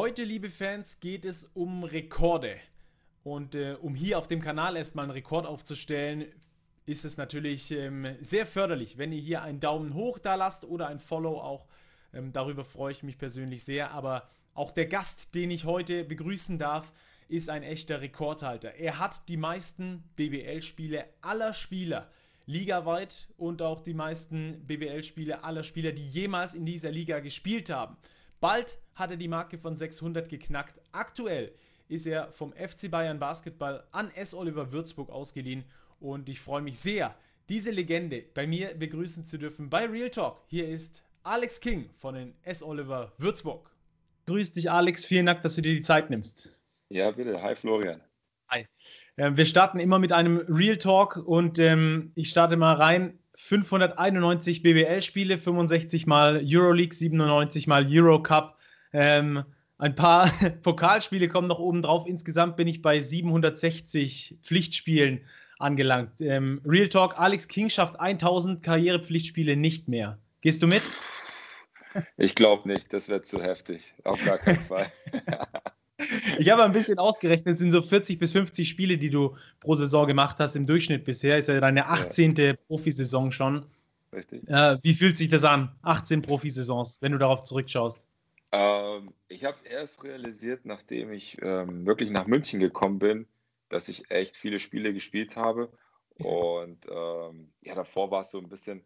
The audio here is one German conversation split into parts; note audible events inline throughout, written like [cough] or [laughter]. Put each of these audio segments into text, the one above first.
Heute, liebe Fans, geht es um Rekorde. Und äh, um hier auf dem Kanal erstmal einen Rekord aufzustellen, ist es natürlich ähm, sehr förderlich, wenn ihr hier einen Daumen hoch da lasst oder ein Follow auch. Ähm, darüber freue ich mich persönlich sehr. Aber auch der Gast, den ich heute begrüßen darf, ist ein echter Rekordhalter. Er hat die meisten BBL-Spiele aller Spieler ligaweit und auch die meisten BBL-Spiele aller Spieler, die jemals in dieser Liga gespielt haben. Bald hat er die Marke von 600 geknackt. Aktuell ist er vom FC Bayern Basketball an S. Oliver Würzburg ausgeliehen und ich freue mich sehr, diese Legende bei mir begrüßen zu dürfen bei Real Talk. Hier ist Alex King von den S. Oliver Würzburg. Grüß dich, Alex. Vielen Dank, dass du dir die Zeit nimmst. Ja, bitte. Hi, Florian. Hi. Äh, wir starten immer mit einem Real Talk und ähm, ich starte mal rein. 591 BBL-Spiele, 65 mal Euroleague, 97 mal Eurocup. Ähm, ein paar [laughs] Pokalspiele kommen noch oben drauf. Insgesamt bin ich bei 760 Pflichtspielen angelangt. Ähm, Real Talk, Alex King schafft 1000 Karrierepflichtspiele nicht mehr. Gehst du mit? Ich glaube nicht, das wird zu heftig. Auf gar keinen [laughs] Fall. [laughs] Ich habe ein bisschen ausgerechnet, es sind so 40 bis 50 Spiele, die du pro Saison gemacht hast im Durchschnitt bisher. Ist ja deine 18. Ja. Profisaison schon. Richtig. Äh, wie fühlt sich das an? 18 Profisaisons, wenn du darauf zurückschaust. Ähm, ich habe es erst realisiert, nachdem ich ähm, wirklich nach München gekommen bin, dass ich echt viele Spiele gespielt habe. Und ähm, ja, davor war es so ein bisschen,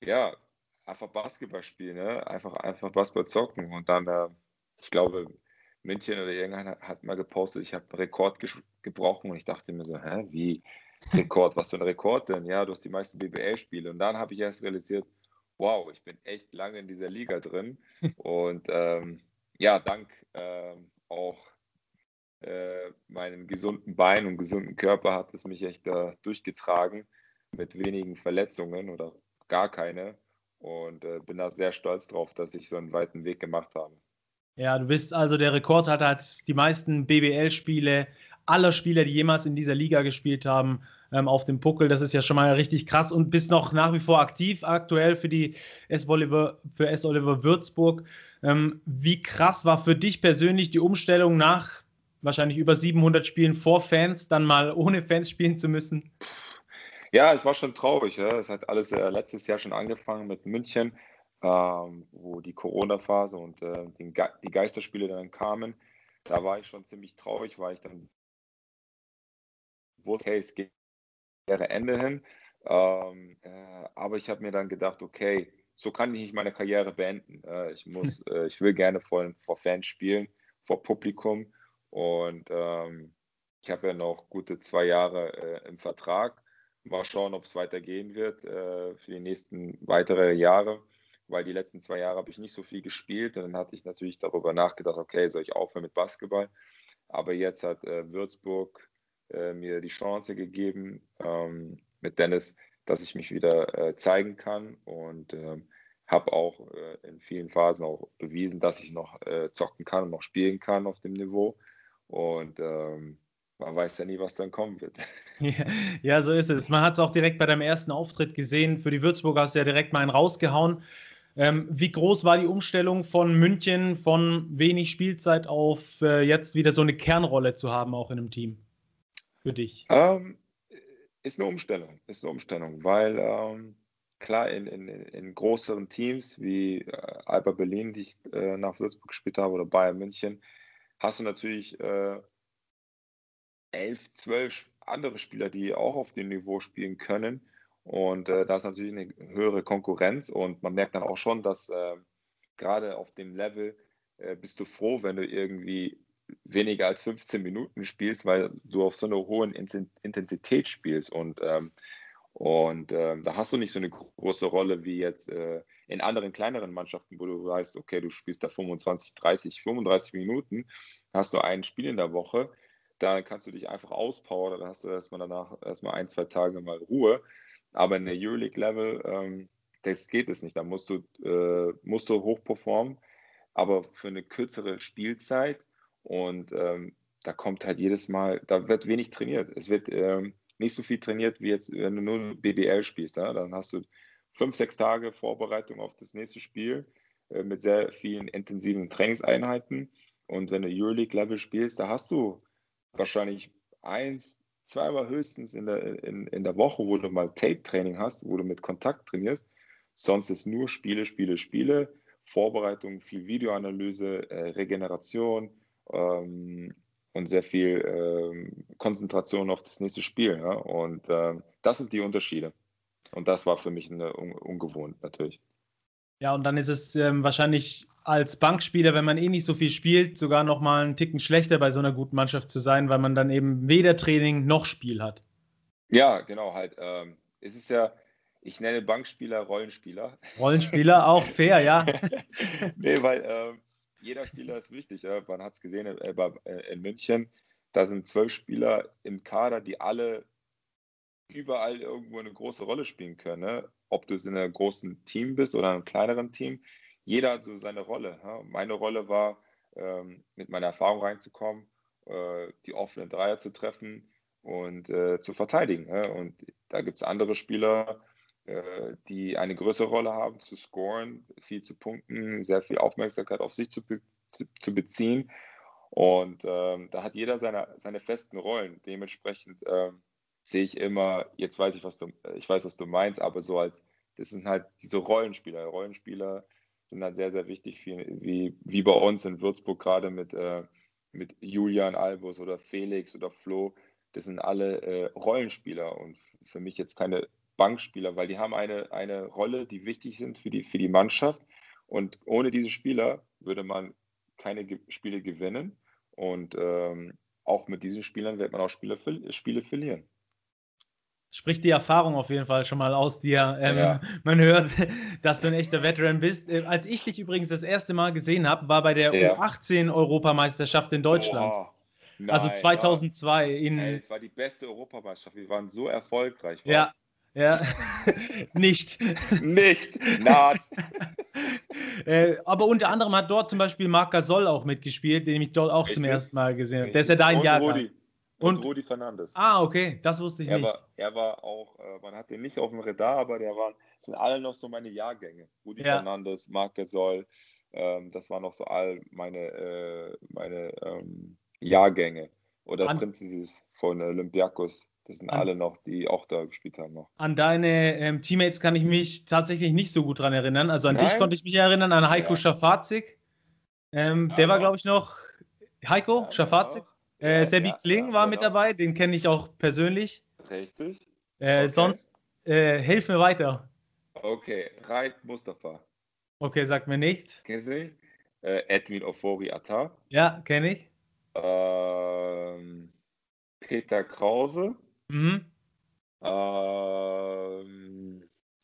ja, einfach Basketball spielen, ne? einfach, einfach Basketball zocken. Und dann, äh, ich glaube, München oder irgendeiner hat mal gepostet, ich habe einen Rekord gebrochen und ich dachte mir so, hä, wie Rekord? Was für ein Rekord denn? Ja, du hast die meisten BBL-Spiele. Und dann habe ich erst realisiert, wow, ich bin echt lange in dieser Liga drin. [laughs] und ähm, ja, dank ähm, auch äh, meinem gesunden Bein und gesunden Körper hat es mich echt da durchgetragen mit wenigen Verletzungen oder gar keine. Und äh, bin da sehr stolz drauf, dass ich so einen weiten Weg gemacht habe. Ja, du bist also der Rekordhalter, hat die meisten BBL-Spiele aller Spieler, die jemals in dieser Liga gespielt haben, ähm, auf dem Puckel. Das ist ja schon mal richtig krass und bist noch nach wie vor aktiv aktuell für die S. Oliver, für S. Oliver Würzburg. Ähm, wie krass war für dich persönlich die Umstellung nach wahrscheinlich über 700 Spielen vor Fans, dann mal ohne Fans spielen zu müssen? Ja, es war schon traurig. Ja. Es hat alles äh, letztes Jahr schon angefangen mit München ähm, wo die Corona-Phase und äh, die, Ge die Geisterspiele dann kamen. Da war ich schon ziemlich traurig, weil ich dann wusste, hey, es geht Ende hin. Ähm, äh, aber ich habe mir dann gedacht, okay, so kann ich nicht meine Karriere beenden. Äh, ich muss, [laughs] äh, ich will gerne vor, vor Fans spielen, vor Publikum. Und ähm, ich habe ja noch gute zwei Jahre äh, im Vertrag. Mal schauen, ob es weitergehen wird äh, für die nächsten weitere Jahre weil die letzten zwei Jahre habe ich nicht so viel gespielt. Und dann hatte ich natürlich darüber nachgedacht, okay, soll ich aufhören mit Basketball? Aber jetzt hat äh, Würzburg äh, mir die Chance gegeben ähm, mit Dennis, dass ich mich wieder äh, zeigen kann und ähm, habe auch äh, in vielen Phasen auch bewiesen, dass ich noch äh, zocken kann und noch spielen kann auf dem Niveau. Und ähm, man weiß ja nie, was dann kommen wird. [laughs] Ja, ja so ist es. Man hat es auch direkt bei deinem ersten Auftritt gesehen. Für die Würzburger hast du ja direkt mal einen rausgehauen. Ähm, wie groß war die Umstellung von München von wenig Spielzeit auf äh, jetzt wieder so eine Kernrolle zu haben, auch in einem Team für dich? Ähm, ist eine Umstellung, ist eine Umstellung, weil ähm, klar in, in, in größeren Teams wie äh, Alba Berlin, die ich äh, nach Würzburg gespielt habe, oder Bayern München, hast du natürlich äh, elf, zwölf andere Spieler, die auch auf dem Niveau spielen können. Und äh, da ist natürlich eine höhere Konkurrenz und man merkt dann auch schon, dass äh, gerade auf dem Level äh, bist du froh, wenn du irgendwie weniger als 15 Minuten spielst, weil du auf so einer hohen Intensität spielst. Und, ähm, und ähm, da hast du nicht so eine große Rolle wie jetzt äh, in anderen kleineren Mannschaften, wo du weißt, okay, du spielst da 25, 30, 35 Minuten, hast du ein Spiel in der Woche, da kannst du dich einfach auspowern, dann hast du erstmal danach erstmal ein, zwei Tage mal Ruhe aber in der Euroleague-Level, ähm, das geht es nicht. Da musst du, äh, musst du hoch performen, aber für eine kürzere Spielzeit. Und ähm, da kommt halt jedes Mal, da wird wenig trainiert. Es wird ähm, nicht so viel trainiert, wie jetzt, wenn du nur BBL spielst. Ja? Dann hast du fünf, sechs Tage Vorbereitung auf das nächste Spiel äh, mit sehr vielen intensiven Trainingseinheiten. Und wenn du Euroleague-Level spielst, da hast du wahrscheinlich eins, zweimal höchstens in der, in, in der Woche, wo du mal Tape-Training hast, wo du mit Kontakt trainierst. Sonst ist nur Spiele, Spiele, Spiele, Vorbereitung, viel Videoanalyse, äh, Regeneration ähm, und sehr viel ähm, Konzentration auf das nächste Spiel. Ja? Und ähm, das sind die Unterschiede. Und das war für mich eine, un ungewohnt natürlich. Ja, und dann ist es ähm, wahrscheinlich als Bankspieler, wenn man eh nicht so viel spielt, sogar noch mal einen Ticken schlechter bei so einer guten Mannschaft zu sein, weil man dann eben weder Training noch Spiel hat. Ja, genau, halt. Ähm, es ist ja, ich nenne Bankspieler Rollenspieler. Rollenspieler, auch fair, ja. [laughs] nee, weil ähm, jeder Spieler ist wichtig. Ja? Man hat es gesehen äh, äh, in München, da sind zwölf Spieler im Kader, die alle überall irgendwo eine große Rolle spielen können. Ne? Ob du es in einem großen Team bist oder einem kleineren Team. Jeder hat so seine Rolle. Ja? Meine Rolle war, ähm, mit meiner Erfahrung reinzukommen, äh, die offenen Dreier zu treffen und äh, zu verteidigen. Ja? Und da gibt es andere Spieler, äh, die eine größere Rolle haben, zu scoren, viel zu punkten, sehr viel Aufmerksamkeit auf sich zu, be zu beziehen. Und ähm, da hat jeder seine, seine festen Rollen. Dementsprechend ähm, sehe ich immer, jetzt weiß ich, was du, ich weiß, was du meinst, aber so als, das sind halt diese Rollenspieler. Rollenspieler sind halt sehr, sehr wichtig, wie, wie bei uns in Würzburg gerade mit, äh, mit Julian Albus oder Felix oder Flo. Das sind alle äh, Rollenspieler und für mich jetzt keine Bankspieler, weil die haben eine, eine Rolle, die wichtig sind für die, für die Mannschaft. Und ohne diese Spieler würde man keine Ge Spiele gewinnen. Und ähm, auch mit diesen Spielern wird man auch Spiele, Spiele verlieren spricht die Erfahrung auf jeden Fall schon mal aus dir. Ähm, ja. Man hört, [laughs] dass du ein echter Veteran bist. Äh, als ich dich übrigens das erste Mal gesehen habe, war bei der ja. U18-Europameisterschaft in Deutschland. Oh, nein, also 2002. Ja. In, Ey, das war die beste Europameisterschaft. Wir waren so erfolgreich. War. Ja, ja, [laughs] nicht. nicht. Naht. [laughs] äh, aber unter anderem hat dort zum Beispiel Marc Gasol auch mitgespielt, den ich dort auch Richtig? zum ersten Mal gesehen habe. Der ist ja dein Jahr. Und, und Rudi Fernandes. Ah, okay, das wusste ich er nicht. War, er war auch, äh, man hat den nicht auf dem Radar, aber der waren, sind alle noch so meine Jahrgänge. Rudi ja. Fernandes, Marc Gasol, ähm, das waren noch so all meine, äh, meine ähm, Jahrgänge. Oder An Prinzessis von Olympiakos. Das sind an, alle noch, die auch da gespielt haben noch. An deine ähm, Teammates kann ich mich tatsächlich nicht so gut dran erinnern. Also an Nein? dich konnte ich mich erinnern, an Heiko ja. Schafazik. Ähm, der war, glaube ich, noch Heiko ja, Schafazik. Äh, ja, Sebi ja, Kling war genau. mit dabei, den kenne ich auch persönlich. Richtig. Äh, okay. Sonst, äh, hilf mir weiter. Okay, Raid Mustafa. Okay, sagt mir nichts. Kennst du ihn? Äh, Edwin Ofori Atta. Ja, kenne ich. Ähm, Peter Krause. Mhm. Ähm,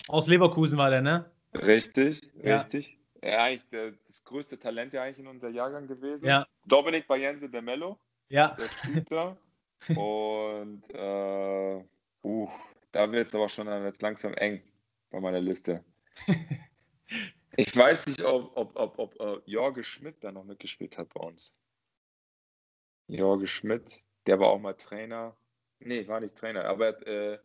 Aus Leverkusen war der, ne? Richtig, ja. richtig. Ja, eigentlich der, das größte Talent ja eigentlich in unser Jahrgang gewesen. Ja. Dominik Bayense de Mello. Ja. Der spielt da. Und äh, uh, da wird es aber schon jetzt langsam eng bei meiner Liste. [laughs] Ich weiß nicht, ob, ob, ob, ob uh, Jorge Schmidt da noch mitgespielt hat bei uns. Jorge Schmidt, der war auch mal Trainer. Nee, war nicht Trainer, aber er hat äh,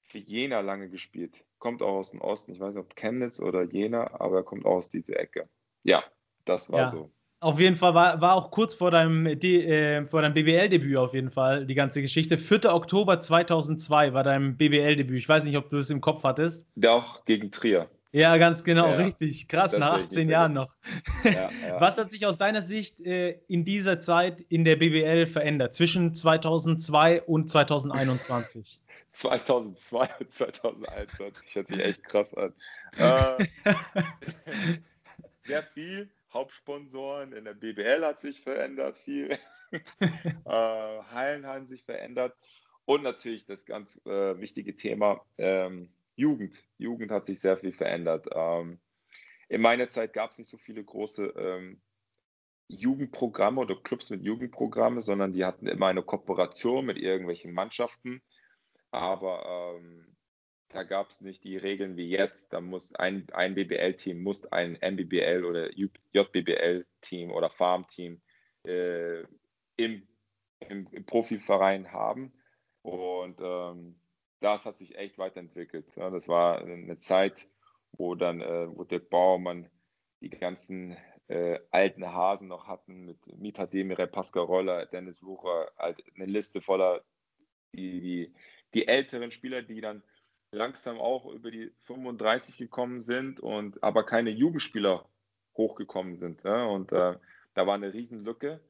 für Jena lange gespielt. Kommt auch aus dem Osten. Ich weiß nicht, ob Chemnitz oder Jena, aber er kommt auch aus dieser Ecke. Ja, das war ja. so. Auf jeden Fall war, war auch kurz vor deinem, äh, deinem BBL-Debüt auf jeden Fall die ganze Geschichte. 4. Oktober 2002 war dein BBL-Debüt. Ich weiß nicht, ob du es im Kopf hattest. Doch, gegen Trier. Ja, ganz genau, ja, richtig. Krass, nach 18 Jahren noch. Ja, [laughs] ja. Was hat sich aus deiner Sicht äh, in dieser Zeit in der BBL verändert, zwischen 2002 und 2021? 2002 [laughs] und 2021, hört sich echt krass an. Äh, [laughs] sehr viel Hauptsponsoren in der BBL hat sich verändert, viel. [laughs] äh, Hallen haben sich verändert. Und natürlich das ganz äh, wichtige Thema ähm, Jugend. Jugend hat sich sehr viel verändert. Ähm, in meiner Zeit gab es nicht so viele große ähm, Jugendprogramme oder Clubs mit Jugendprogramme, sondern die hatten immer eine Kooperation mit irgendwelchen Mannschaften. Aber ähm, da gab es nicht die Regeln wie jetzt. Da muss ein, ein BBL-Team muss ein MBBL oder JBBL-Team oder Farm-Team äh, im, im, im, Profiverein haben. Und ähm, das hat sich echt weiterentwickelt. Ja, das war eine Zeit, wo dann, äh, wo Dirk Baumann die ganzen äh, alten Hasen noch hatten, mit Mita Demire, Pascal Roller, Dennis Wucher, halt eine Liste voller die, die, die älteren Spieler, die dann langsam auch über die 35 gekommen sind und aber keine Jugendspieler hochgekommen sind. Ja? Und äh, da war eine Riesenlücke.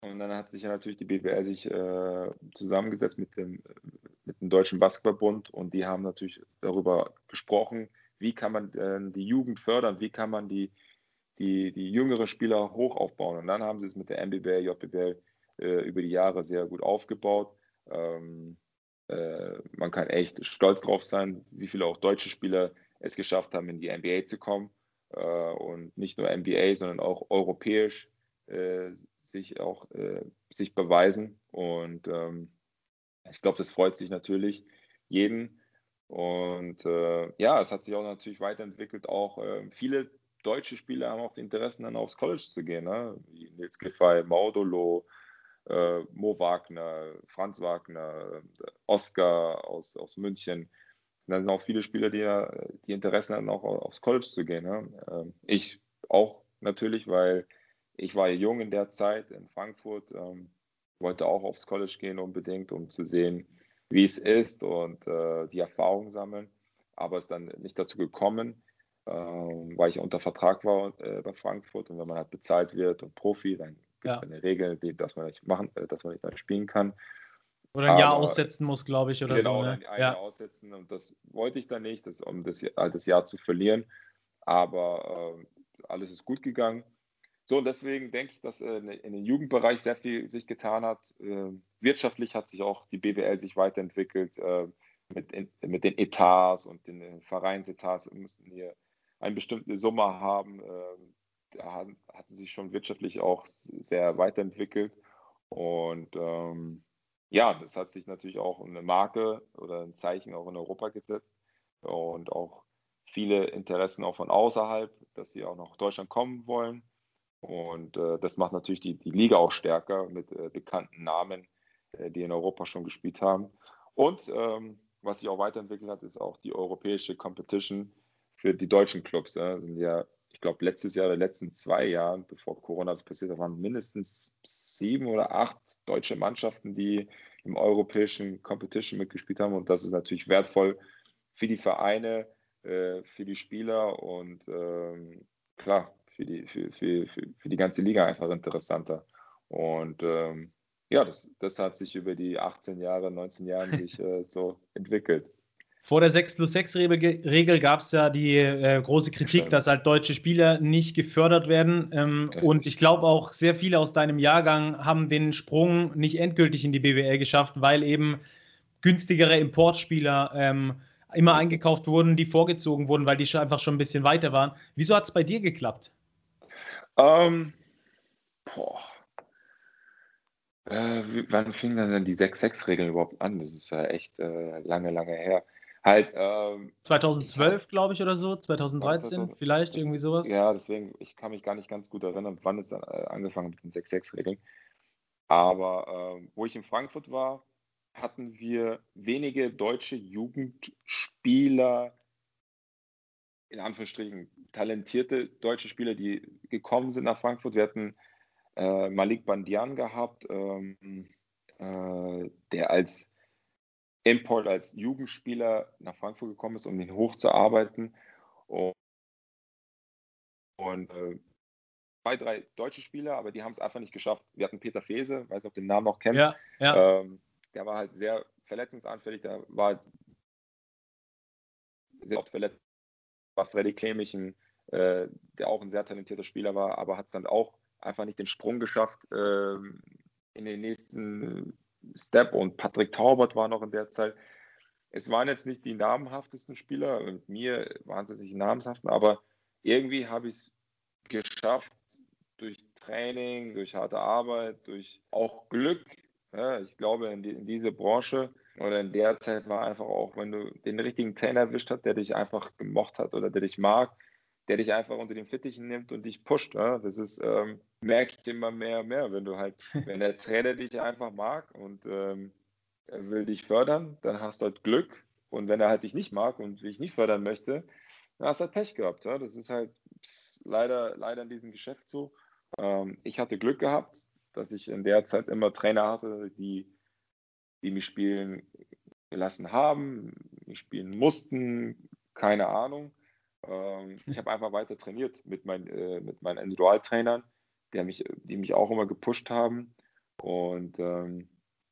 Und dann hat sich ja natürlich die BWL sich äh, zusammengesetzt mit dem, mit dem Deutschen Basketballbund und die haben natürlich darüber gesprochen, wie kann man äh, die Jugend fördern, wie kann man die, die, die jüngeren Spieler hoch aufbauen. Und dann haben sie es mit der MBBL, JBL äh, über die Jahre sehr gut aufgebaut. Ähm, äh, man kann echt stolz drauf sein, wie viele auch deutsche Spieler es geschafft haben, in die NBA zu kommen. Äh, und nicht nur NBA, sondern auch europäisch äh, sich auch äh, sich beweisen. Und ähm, ich glaube, das freut sich natürlich jeden. Und äh, ja, es hat sich auch natürlich weiterentwickelt. Auch äh, viele deutsche Spieler haben auch die Interessen, dann aufs College zu gehen. Ne? Wie Nils Giffey, Maudolo, äh, Mo Wagner, Franz Wagner, Oscar aus, aus München. Da sind auch viele Spieler, die, die Interessen haben, auch aufs College zu gehen. Ne? Ähm, ich auch natürlich, weil ich war jung in der Zeit in Frankfurt, ähm, wollte auch aufs College gehen unbedingt, um zu sehen, wie es ist und äh, die Erfahrung sammeln. Aber es ist dann nicht dazu gekommen, äh, weil ich unter Vertrag war äh, bei Frankfurt und wenn man halt bezahlt wird und Profi, dann gibt es ja. eine Regel, die, dass man nicht machen, äh, dass man nicht dann spielen kann. Oder ein Jahr aussetzen muss, glaube ich, oder genau, so. Genau, ne? ein ja. Jahr aussetzen und das wollte ich dann nicht, das, um das, das Jahr zu verlieren. Aber äh, alles ist gut gegangen. So, und deswegen denke ich, dass äh, in den Jugendbereich sehr viel sich getan hat. Äh, wirtschaftlich hat sich auch die BWL sich weiterentwickelt äh, mit, in, mit den Etats und den Vereinsetats. Wir müssen hier eine bestimmte Summe haben. Da hat, hat sich schon wirtschaftlich auch sehr weiterentwickelt. Und ähm, ja, das hat sich natürlich auch eine Marke oder ein Zeichen auch in Europa gesetzt. Und auch viele Interessen auch von außerhalb, dass sie auch nach Deutschland kommen wollen. Und äh, das macht natürlich die, die Liga auch stärker mit äh, bekannten Namen, äh, die in Europa schon gespielt haben. Und ähm, was sich auch weiterentwickelt hat, ist auch die europäische Competition für die deutschen Clubs. Ja. sind ja, ich glaube, letztes Jahr oder letzten zwei Jahren, bevor Corona das passiert hat, waren mindestens sieben oder acht deutsche Mannschaften, die im europäischen Competition mitgespielt haben. Und das ist natürlich wertvoll für die Vereine, äh, für die Spieler und ähm, klar, für die, für, für, für, für die ganze Liga einfach interessanter. Und ähm, ja, das, das hat sich über die 18 Jahre, 19 Jahre sich äh, so entwickelt. Vor der 6 plus 6 Regel gab es ja die äh, große Kritik, dass halt deutsche Spieler nicht gefördert werden. Ähm, und ich glaube auch, sehr viele aus deinem Jahrgang haben den Sprung nicht endgültig in die BWL geschafft, weil eben günstigere Importspieler ähm, immer eingekauft wurden, die vorgezogen wurden, weil die schon einfach schon ein bisschen weiter waren. Wieso hat es bei dir geklappt? Ähm, boah. Äh, wann fing dann die 6-6-Regel überhaupt an? Das ist ja echt äh, lange, lange her. Halt, ähm, 2012, glaube ich, oder so, 2013 2000, vielleicht, das, irgendwie sowas. Ja, deswegen, ich kann mich gar nicht ganz gut erinnern, wann es dann äh, angefangen mit den 6-6-Regeln. Aber äh, wo ich in Frankfurt war, hatten wir wenige deutsche Jugendspieler, in Anführungsstrichen talentierte deutsche Spieler, die gekommen sind nach Frankfurt. Wir hatten äh, Malik Bandian gehabt, ähm, äh, der als Import, als Jugendspieler nach Frankfurt gekommen ist, um ihn hochzuarbeiten. Und, und äh, zwei, drei deutsche Spieler, aber die haben es einfach nicht geschafft. Wir hatten Peter Fese, weiß nicht, ob den Namen noch kennst. Ja, ja. Ähm, der war halt sehr verletzungsanfällig, der war halt sehr oft verletzt war Freddy Klemichen, äh, der auch ein sehr talentierter Spieler war, aber hat dann auch einfach nicht den Sprung geschafft äh, in den nächsten Step. Und Patrick Taubert war noch in der Zeit. Es waren jetzt nicht die namhaftesten Spieler, und mir nicht namhaften, aber irgendwie habe ich es geschafft, durch Training, durch harte Arbeit, durch auch Glück. Ja, ich glaube, in, die, in diese Branche oder in der Zeit war einfach auch, wenn du den richtigen Trainer erwischt hast, der dich einfach gemocht hat oder der dich mag, der dich einfach unter den Fittichen nimmt und dich pusht. Ja? Das ist, ähm, merke ich immer mehr und mehr, wenn du halt, [laughs] wenn der Trainer dich einfach mag und ähm, er will dich fördern, dann hast du halt Glück. Und wenn er halt dich nicht mag und dich nicht fördern möchte, dann hast du halt Pech gehabt. Ja? Das ist halt leider, leider in diesem Geschäft so. Ähm, ich hatte Glück gehabt, dass ich in der Zeit immer Trainer hatte, die, die mich spielen gelassen haben, mich spielen mussten, keine Ahnung. Ähm, ich habe einfach weiter trainiert mit, mein, äh, mit meinen Individualtrainern, die mich, die mich auch immer gepusht haben. Und ähm,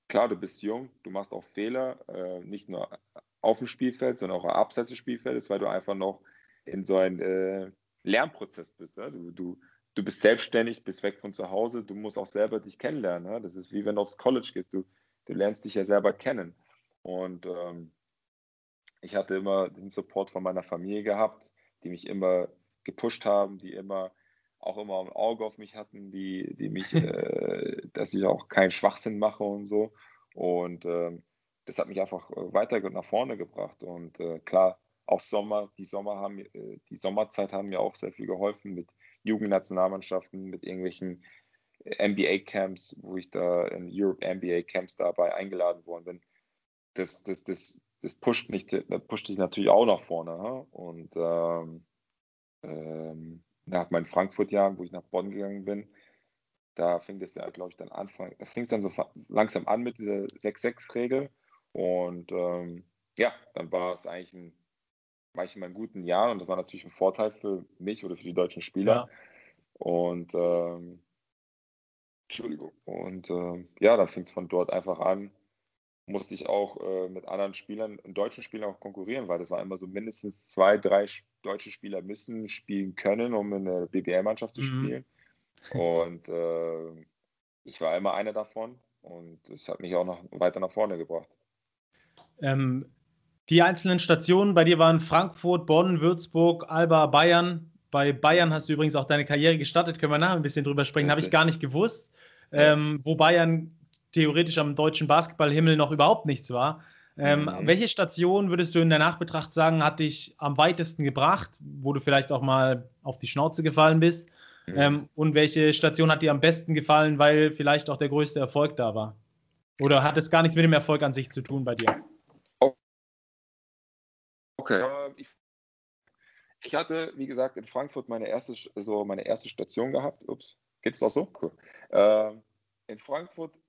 klar, du bist jung, du machst auch Fehler, äh, nicht nur auf dem Spielfeld, sondern auch abseits des Spielfeldes, weil du einfach noch in so einem äh, Lernprozess bist. Ne? Du, du, du bist selbstständig, bist weg von zu Hause, du musst auch selber dich kennenlernen. Ne? Das ist wie wenn du aufs College gehst, du, du lernst dich ja selber kennen. Und ähm, ich hatte immer den Support von meiner Familie gehabt, die mich immer gepusht haben, die immer auch immer ein Auge auf mich hatten, die, die mich, [laughs] äh, dass ich auch keinen Schwachsinn mache und so. Und ähm, das hat mich einfach äh, weiter nach vorne gebracht. Und äh, klar, auch Sommer, die Sommer haben, äh, die Sommerzeit haben mir auch sehr viel geholfen mit Jugendnationalmannschaften, mit irgendwelchen äh, NBA-Camps, wo ich da in Europe NBA-Camps dabei eingeladen worden bin. Das, das, das, das pusht mich, das pusht dich natürlich auch nach vorne. Und ähm, ähm, nach meinen Frankfurt-Jahren, wo ich nach Bonn gegangen bin, da fing das ja, glaube ich, dann Anfang, da fing es dann so langsam an mit dieser 6-6-Regel. Und ähm, ja, dann war es eigentlich ein, war ich in meinen guten Jahren und das war natürlich ein Vorteil für mich oder für die deutschen Spieler. Ja. Und ähm, Entschuldigung. Und äh, ja, dann fing es von dort einfach an. Musste ich auch äh, mit anderen Spielern, deutschen Spielern auch konkurrieren, weil das war immer so mindestens zwei, drei deutsche Spieler müssen spielen können, um in der BBL-Mannschaft zu mhm. spielen. Und äh, ich war immer einer davon und das hat mich auch noch weiter nach vorne gebracht. Ähm, die einzelnen Stationen bei dir waren Frankfurt, Bonn, Würzburg, Alba, Bayern. Bei Bayern hast du übrigens auch deine Karriere gestartet, können wir nachher ein bisschen drüber sprechen, habe ich gar nicht gewusst. Ähm, wo Bayern theoretisch am deutschen Basketballhimmel noch überhaupt nichts war. Ähm, mhm. Welche Station würdest du in der Nachbetracht sagen, hat dich am weitesten gebracht, wo du vielleicht auch mal auf die Schnauze gefallen bist? Mhm. Ähm, und welche Station hat dir am besten gefallen, weil vielleicht auch der größte Erfolg da war? Oder hat es gar nichts mit dem Erfolg an sich zu tun bei dir? Okay. Ich, ich hatte, wie gesagt, in Frankfurt meine erste, so meine erste Station gehabt. Ups, geht's doch so? Cool. Ähm, in Frankfurt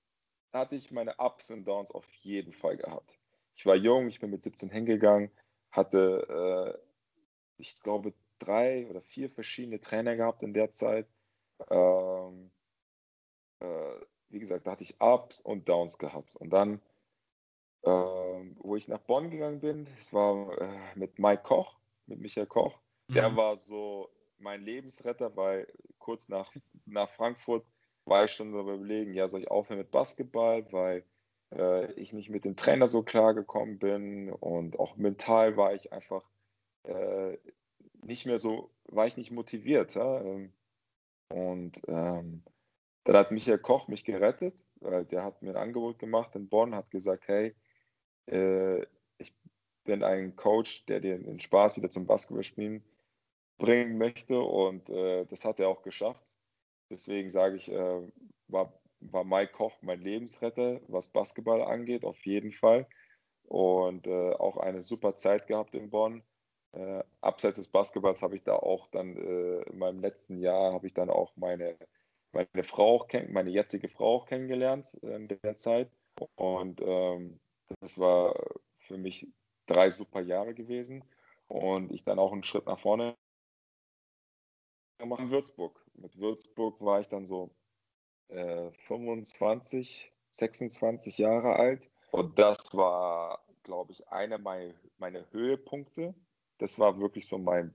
hatte ich meine Ups und Downs auf jeden Fall gehabt. Ich war jung, ich bin mit 17 hingegangen, hatte, äh, ich glaube, drei oder vier verschiedene Trainer gehabt in der Zeit. Ähm, äh, wie gesagt, da hatte ich Ups und Downs gehabt. Und dann ähm, wo ich nach Bonn gegangen bin. Das war äh, mit Mike Koch, mit Michael Koch. Der mhm. war so mein Lebensretter, weil kurz nach, nach Frankfurt war ich schon darüber überlegen, ja, soll ich aufhören mit Basketball, weil äh, ich nicht mit dem Trainer so klar gekommen bin und auch mental war ich einfach äh, nicht mehr so, war ich nicht motiviert. Ja? Ähm, und ähm, dann hat Michael Koch mich gerettet, weil der hat mir ein Angebot gemacht in Bonn, hat gesagt, hey, äh, ich bin ein Coach, der dir den Spaß wieder zum Basketballspielen bringen möchte und äh, das hat er auch geschafft. Deswegen sage ich, äh, war, war Mike Koch mein Lebensretter, was Basketball angeht, auf jeden Fall. Und äh, auch eine super Zeit gehabt in Bonn. Äh, abseits des Basketballs habe ich da auch dann äh, in meinem letzten Jahr habe ich dann auch meine, meine Frau auch meine jetzige Frau auch kennengelernt in der Zeit. Und ähm, das war für mich drei super Jahre gewesen und ich dann auch einen Schritt nach vorne gemacht in Würzburg. Mit Würzburg war ich dann so äh, 25, 26 Jahre alt und das war, glaube ich, einer meiner meine Höhepunkte. Das war wirklich so mein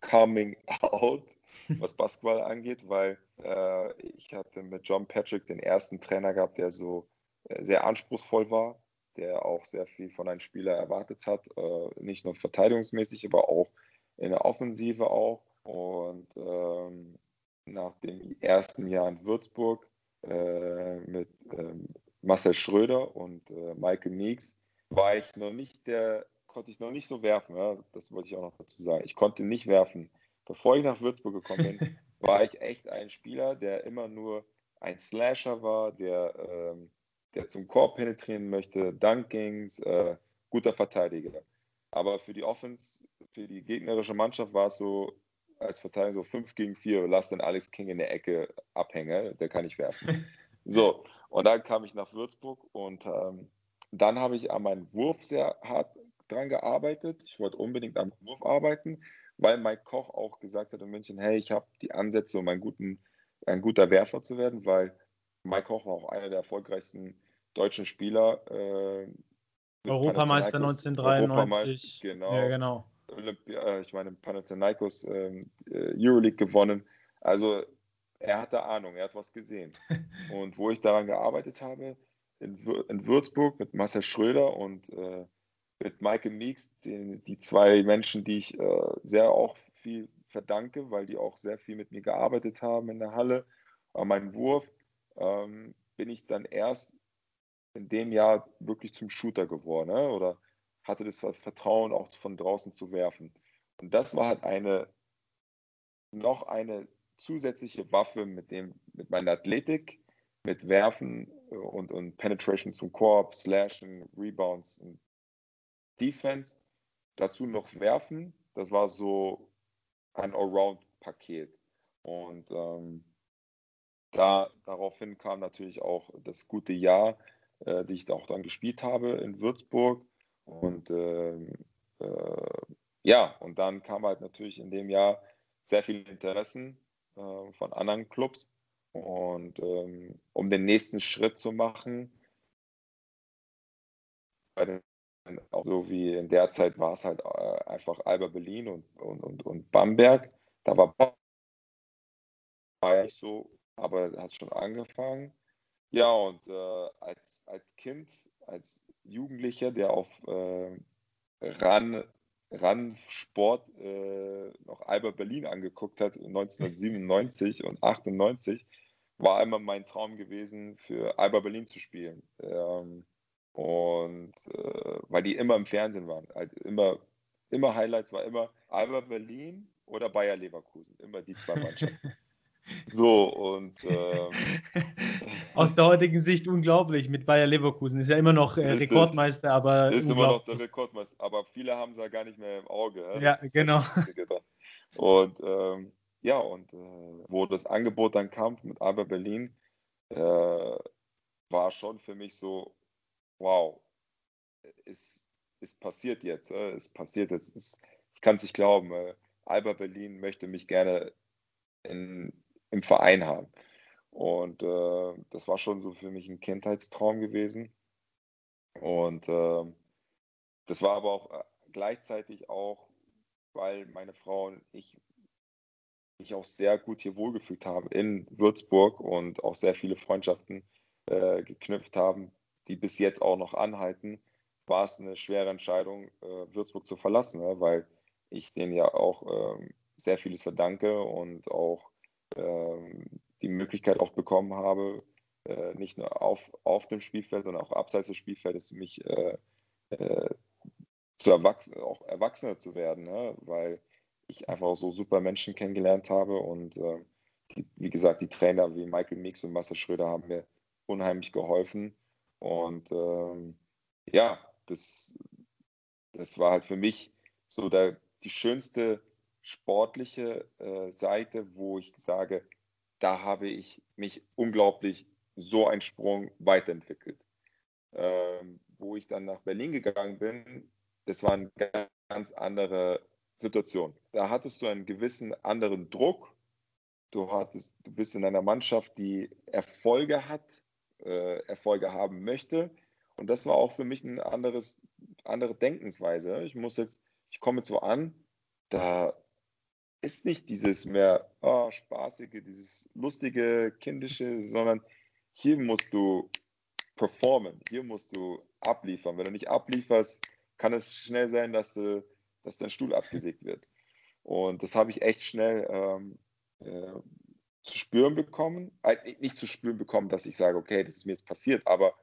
Coming Out, was Basketball [laughs] angeht, weil äh, ich hatte mit John Patrick den ersten Trainer gehabt, der so äh, sehr anspruchsvoll war, der auch sehr viel von einem Spieler erwartet hat, äh, nicht nur verteidigungsmäßig, aber auch in der Offensive auch. Und ähm, nach dem ersten Jahr in Würzburg äh, mit ähm, Marcel Schröder und äh, Michael Meeks war ich noch nicht der, konnte ich noch nicht so werfen. Ja? Das wollte ich auch noch dazu sagen. Ich konnte nicht werfen. Bevor ich nach Würzburg gekommen bin, [laughs] war ich echt ein Spieler, der immer nur ein Slasher war, der ähm, der zum Korb penetrieren möchte, Dunkings, äh, guter Verteidiger. Aber für die Offense, für die gegnerische Mannschaft war es so, als Verteidiger so 5 gegen 4, lass den Alex King in der Ecke abhängen, der kann nicht werfen. [laughs] so, und dann kam ich nach Würzburg und ähm, dann habe ich an meinem Wurf sehr hart dran gearbeitet. Ich wollte unbedingt am Wurf arbeiten, weil Mike Koch auch gesagt hat in München, hey, ich habe die Ansätze, um ein, guten, ein guter Werfer zu werden, weil Mike Koch war auch einer der erfolgreichsten deutschen Spieler. Äh, Europameister 1993. genau. Ja, genau. Olympia, äh, ich meine, Panathinaikos ähm, äh, Euroleague gewonnen. Also er hatte Ahnung, er hat was gesehen. [laughs] und wo ich daran gearbeitet habe, in, in Würzburg mit Marcel Schröder und äh, mit Michael Meeks, die, die, zwei Menschen, die ich äh, sehr auch viel verdanke, weil die auch sehr viel mit mir gearbeitet haben in der Halle, an meinem Wurf, ähm, bin ich dann erst in dem Jahr wirklich zum Shooter geworden ne? oder hatte das Vertrauen auch von draußen zu werfen. Und das war halt eine noch eine zusätzliche Waffe mit dem mit meiner Athletik, mit Werfen und, und Penetration zum Korb, Slashen, Rebounds und Defense. Dazu noch Werfen. Das war so ein Allround-Paket. Und ähm, da, daraufhin kam natürlich auch das gute Jahr, äh, die ich auch dann gespielt habe in Würzburg. Und äh, äh, ja, und dann kam halt natürlich in dem Jahr sehr viele Interessen äh, von anderen Clubs. Und ähm, um den nächsten Schritt zu machen, auch so wie in der Zeit war es halt äh, einfach Alba Berlin und, und, und, und Bamberg. Da war, war nicht so, aber hat schon angefangen. Ja, und äh, als, als Kind, als Jugendlicher, der auf äh, Ran, Ran Sport äh, noch Alba Berlin angeguckt hat, 1997 und 98, war immer mein Traum gewesen, für Alba Berlin zu spielen. Ähm, und äh, weil die immer im Fernsehen waren, halt immer, immer Highlights war immer Alba Berlin oder Bayer Leverkusen, immer die zwei [laughs] Mannschaften. So, und ähm, [laughs] aus der heutigen Sicht unglaublich mit Bayer Leverkusen. Ist ja immer noch äh, Rekordmeister, aber. Ist immer noch der Rekordmeister, aber viele haben es ja gar nicht mehr im Auge. Ja, genau. Und ähm, ja, und äh, wo das Angebot dann kam mit Alba Berlin, äh, war schon für mich so, wow, es, es passiert jetzt, äh, es passiert jetzt. Es, ich kann es nicht glauben. Äh, Alba Berlin möchte mich gerne in, im Verein haben. Und äh, das war schon so für mich ein Kindheitstraum gewesen. Und äh, das war aber auch äh, gleichzeitig auch, weil meine Frau und ich mich auch sehr gut hier wohlgefühlt haben in Würzburg und auch sehr viele Freundschaften äh, geknüpft haben, die bis jetzt auch noch anhalten, war es eine schwere Entscheidung, äh, Würzburg zu verlassen, ne? weil ich denen ja auch ähm, sehr vieles verdanke und auch die Möglichkeit auch bekommen habe, äh, nicht nur auf, auf dem Spielfeld, sondern auch abseits des Spielfeldes mich äh, äh, zu erwachsen, auch erwachsener zu werden, ne? weil ich einfach so super Menschen kennengelernt habe und äh, die, wie gesagt, die Trainer wie Michael Meeks und Marcel Schröder haben mir unheimlich geholfen und ähm, ja, das, das war halt für mich so der, die schönste sportliche äh, Seite, wo ich sage, da habe ich mich unglaublich so einen Sprung weiterentwickelt. Ähm, wo ich dann nach Berlin gegangen bin, das war eine ganz andere Situation. Da hattest du einen gewissen anderen Druck. Du, hattest, du bist in einer Mannschaft, die Erfolge hat, äh, Erfolge haben möchte. Und das war auch für mich eine andere Denkensweise. Ich muss jetzt, ich komme jetzt wo an, da ist nicht dieses mehr oh, spaßige, dieses lustige, kindische, sondern hier musst du performen, hier musst du abliefern. Wenn du nicht ablieferst, kann es schnell sein, dass, du, dass dein Stuhl abgesägt wird. Und das habe ich echt schnell ähm, äh, zu spüren bekommen. Äh, nicht zu spüren bekommen, dass ich sage, okay, das ist mir jetzt passiert, aber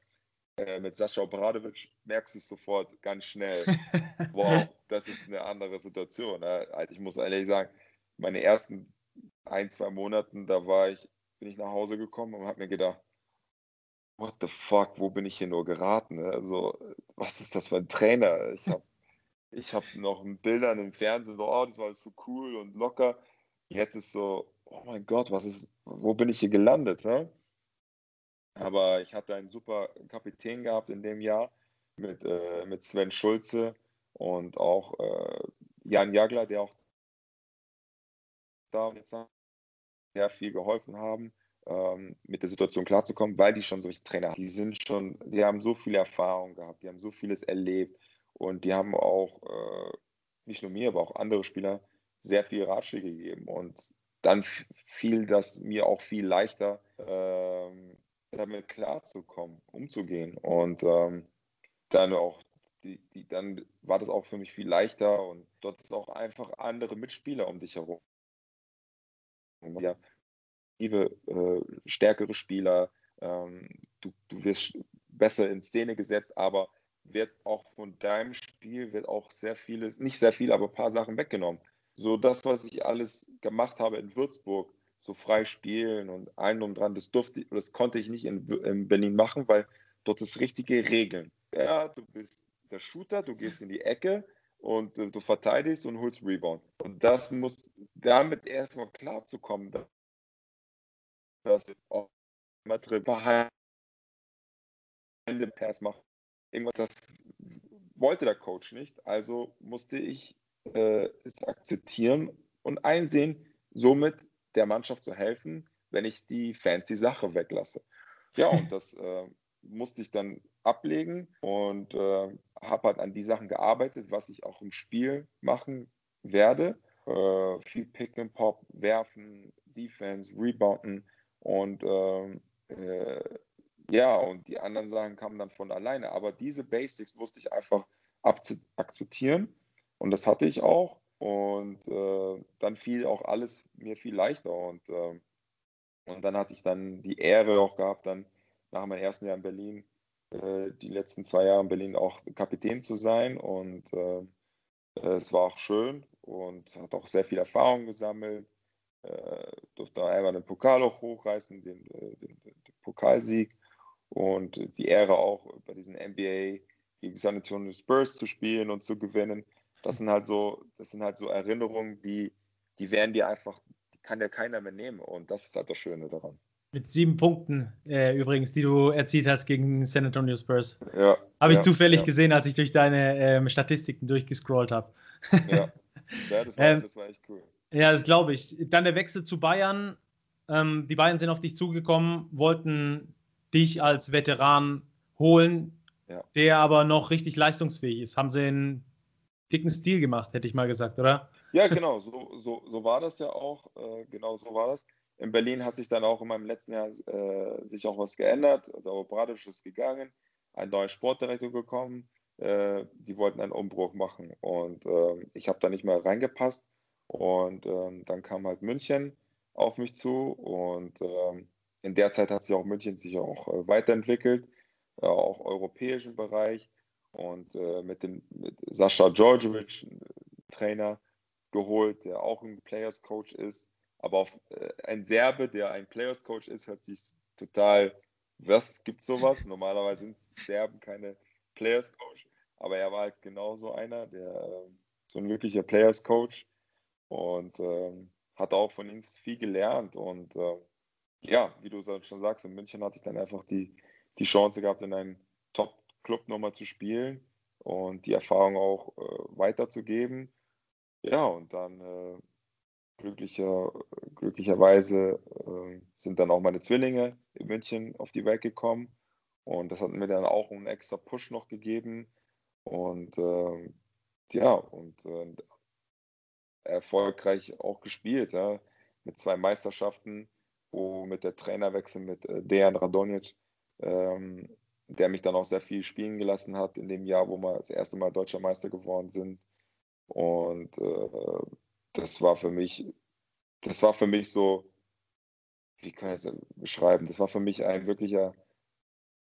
äh, mit Sascha Obradovic merkst du es sofort ganz schnell. [laughs] wow, das ist eine andere Situation. Ne? Also ich muss ehrlich sagen, meine ersten ein, zwei Monaten, da war ich, bin ich nach Hause gekommen und habe mir gedacht, what the fuck, wo bin ich hier nur geraten? Ne? Also, was ist das für ein Trainer? Ich habe [laughs] ich hab noch Bilder im Fernsehen, so, oh, das war alles so cool und locker. jetzt ist so, oh mein Gott, was ist, wo bin ich hier gelandet? Ne? Aber ich hatte einen super Kapitän gehabt in dem Jahr mit, äh, mit Sven Schulze und auch äh, Jan Jagler, der auch da sehr viel geholfen haben, ähm, mit der Situation klarzukommen, weil die schon solche Trainer haben. Die sind schon, die haben so viel Erfahrung gehabt, die haben so vieles erlebt und die haben auch, äh, nicht nur mir, aber auch andere Spieler sehr viel Ratschläge gegeben. Und dann fiel das mir auch viel leichter, ähm, damit klarzukommen, umzugehen. Und ähm, dann auch, die, die, dann war das auch für mich viel leichter und dort ist auch einfach andere Mitspieler um dich herum. Ja, äh, stärkere Spieler, ähm, du, du wirst besser in Szene gesetzt, aber wird auch von deinem Spiel wird auch sehr vieles, nicht sehr viel, aber ein paar Sachen weggenommen. So das, was ich alles gemacht habe in Würzburg, so frei spielen und ein und dran, das durfte, das konnte ich nicht in, in Berlin machen, weil dort ist richtige Regeln. Ja, du bist der Shooter, du gehst in die Ecke und äh, du verteidigst und holst Rebound. Und das muss damit erstmal klarzukommen, dass auch immer drin Pass macht. Irgendwas, das wollte der Coach nicht. Also musste ich äh, es akzeptieren und einsehen, somit der Mannschaft zu helfen, wenn ich die fancy Sache weglasse. Ja, und das [laughs] äh, musste ich dann ablegen und äh, habe halt an die Sachen gearbeitet, was ich auch im Spiel machen werde. Äh, viel Pick and Pop, werfen, Defense, Rebounden und ähm, äh, ja, und die anderen Sachen kamen dann von alleine. Aber diese Basics musste ich einfach akzeptieren und das hatte ich auch. Und äh, dann fiel auch alles mir viel leichter. Und, äh, und dann hatte ich dann die Ehre auch gehabt, dann nach meinem ersten Jahr in Berlin, äh, die letzten zwei Jahre in Berlin auch Kapitän zu sein. Und äh, es war auch schön und hat auch sehr viel Erfahrung gesammelt. Äh, durfte einmal den Pokal auch hochreißen, den, äh, den, den, Pokalsieg und die Ehre auch bei diesen NBA gegen San Antonio Spurs zu spielen und zu gewinnen. Das sind halt so, das sind halt so Erinnerungen, die, die werden dir einfach, die kann dir keiner mehr nehmen. Und das ist halt das Schöne daran. Mit sieben Punkten äh, übrigens, die du erzielt hast gegen San Antonio Spurs. Ja. Habe ich ja, zufällig ja. gesehen, als ich durch deine ähm, Statistiken durchgescrollt habe. ja. ja das, war, ähm, das war echt cool. Ja, das glaube ich. Dann der Wechsel zu Bayern. Ähm, die Bayern sind auf dich zugekommen, wollten dich als Veteran holen, ja. der aber noch richtig leistungsfähig ist. Haben sie einen dicken Stil gemacht, hätte ich mal gesagt, oder? Ja, genau, so, so, so war das ja auch. Äh, genau so war das. In Berlin hat sich dann auch in meinem letzten Jahr äh, sich auch was geändert. Der Obradisch ist gegangen, ein neuer Sportdirektor gekommen. Äh, die wollten einen Umbruch machen und ähm, ich habe da nicht mehr reingepasst. Und ähm, dann kam halt München auf mich zu und ähm, in der Zeit hat sich auch München sich auch äh, weiterentwickelt, äh, auch europäischen Bereich und äh, mit dem mit Sascha Djordjevic, Trainer, geholt, der auch ein Players Coach ist. Aber auf, äh, ein Serbe, der ein Players Coach ist, hört sich total, was gibt sowas? [laughs] Normalerweise sind Serben keine Players Coach, aber er war halt genauso einer, der äh, so ein wirklicher Players Coach und ähm, hat auch von ihm viel gelernt. Und äh, ja, wie du schon sagst, in München hatte ich dann einfach die, die Chance gehabt, in einem Top-Club nochmal zu spielen und die Erfahrung auch äh, weiterzugeben. Ja, und dann äh, glücklicher, glücklicherweise äh, sind dann auch meine Zwillinge in München auf die Welt gekommen. Und das hat mir dann auch einen extra Push noch gegeben. Und äh, ja, und äh, erfolgreich auch gespielt, ja, mit zwei Meisterschaften, wo mit der Trainerwechsel mit äh, Dejan Radonjic, ähm, der mich dann auch sehr viel spielen gelassen hat in dem Jahr, wo wir das erste Mal deutscher Meister geworden sind. Und äh, das war für mich, das war für mich so, wie kann ich es beschreiben? Das war für mich ein wirklicher,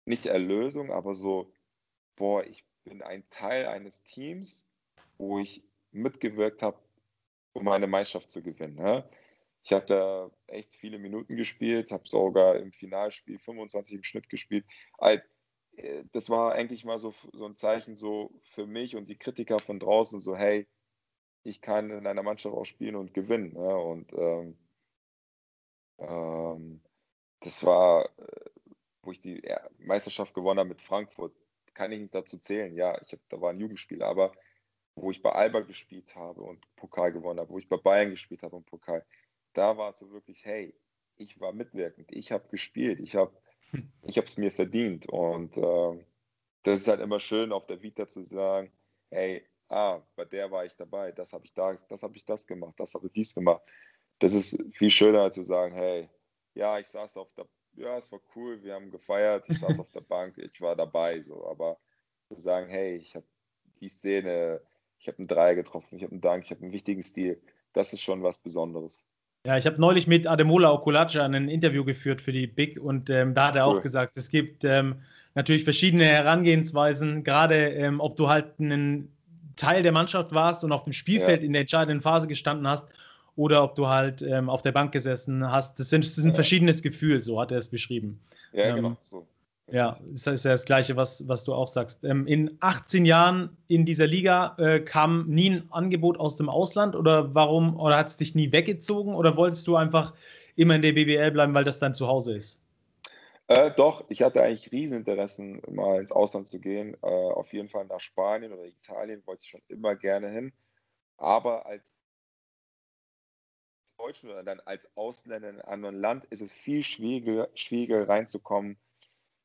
nicht Erlösung, aber so, boah, ich bin ein Teil eines Teams, wo ich mitgewirkt habe um eine Meisterschaft zu gewinnen. Ne? Ich habe da echt viele Minuten gespielt, habe sogar im Finalspiel 25 im Schnitt gespielt. Äh, das war eigentlich mal so, so ein Zeichen so für mich und die Kritiker von draußen, so hey, ich kann in einer Mannschaft auch spielen und gewinnen. Ne? Und ähm, ähm, das war, äh, wo ich die Meisterschaft gewonnen habe mit Frankfurt, kann ich nicht dazu zählen. Ja, ich hab, da war ein Jugendspieler, aber wo ich bei Alba gespielt habe und Pokal gewonnen habe, wo ich bei Bayern gespielt habe und Pokal, da war es so wirklich, hey, ich war mitwirkend, ich habe gespielt, ich habe ich es mir verdient. Und äh, das ist halt immer schön, auf der Vita zu sagen, hey, ah, bei der war ich dabei, das habe ich da, das habe ich das gemacht, das habe ich dies gemacht. Das ist viel schöner, als zu sagen, hey, ja, ich saß auf der, ja, es war cool, wir haben gefeiert, ich saß auf der Bank, ich war dabei, so, aber zu sagen, hey, ich habe die Szene, ich habe einen Dreier getroffen, ich habe einen Dank, ich habe einen wichtigen Stil, das ist schon was Besonderes. Ja, ich habe neulich mit Ademola Okulacha ein Interview geführt für die Big und ähm, da hat er cool. auch gesagt, es gibt ähm, natürlich verschiedene Herangehensweisen, gerade ähm, ob du halt einen Teil der Mannschaft warst und auf dem Spielfeld ja. in der entscheidenden Phase gestanden hast oder ob du halt ähm, auf der Bank gesessen hast. Das, sind, das ist ein ja. verschiedenes Gefühl, so hat er es beschrieben. Ja, ähm, genau. So. Ja, das ist ja das Gleiche, was, was du auch sagst. Ähm, in 18 Jahren in dieser Liga äh, kam nie ein Angebot aus dem Ausland oder warum, oder hat es dich nie weggezogen oder wolltest du einfach immer in der BBL bleiben, weil das dein Zuhause ist? Äh, doch, ich hatte eigentlich Rieseninteressen, mal ins Ausland zu gehen. Äh, auf jeden Fall nach Spanien oder Italien wollte ich schon immer gerne hin. Aber als Deutschen oder dann als Ausländer in einem anderen Land ist es viel schwieriger, schwieriger reinzukommen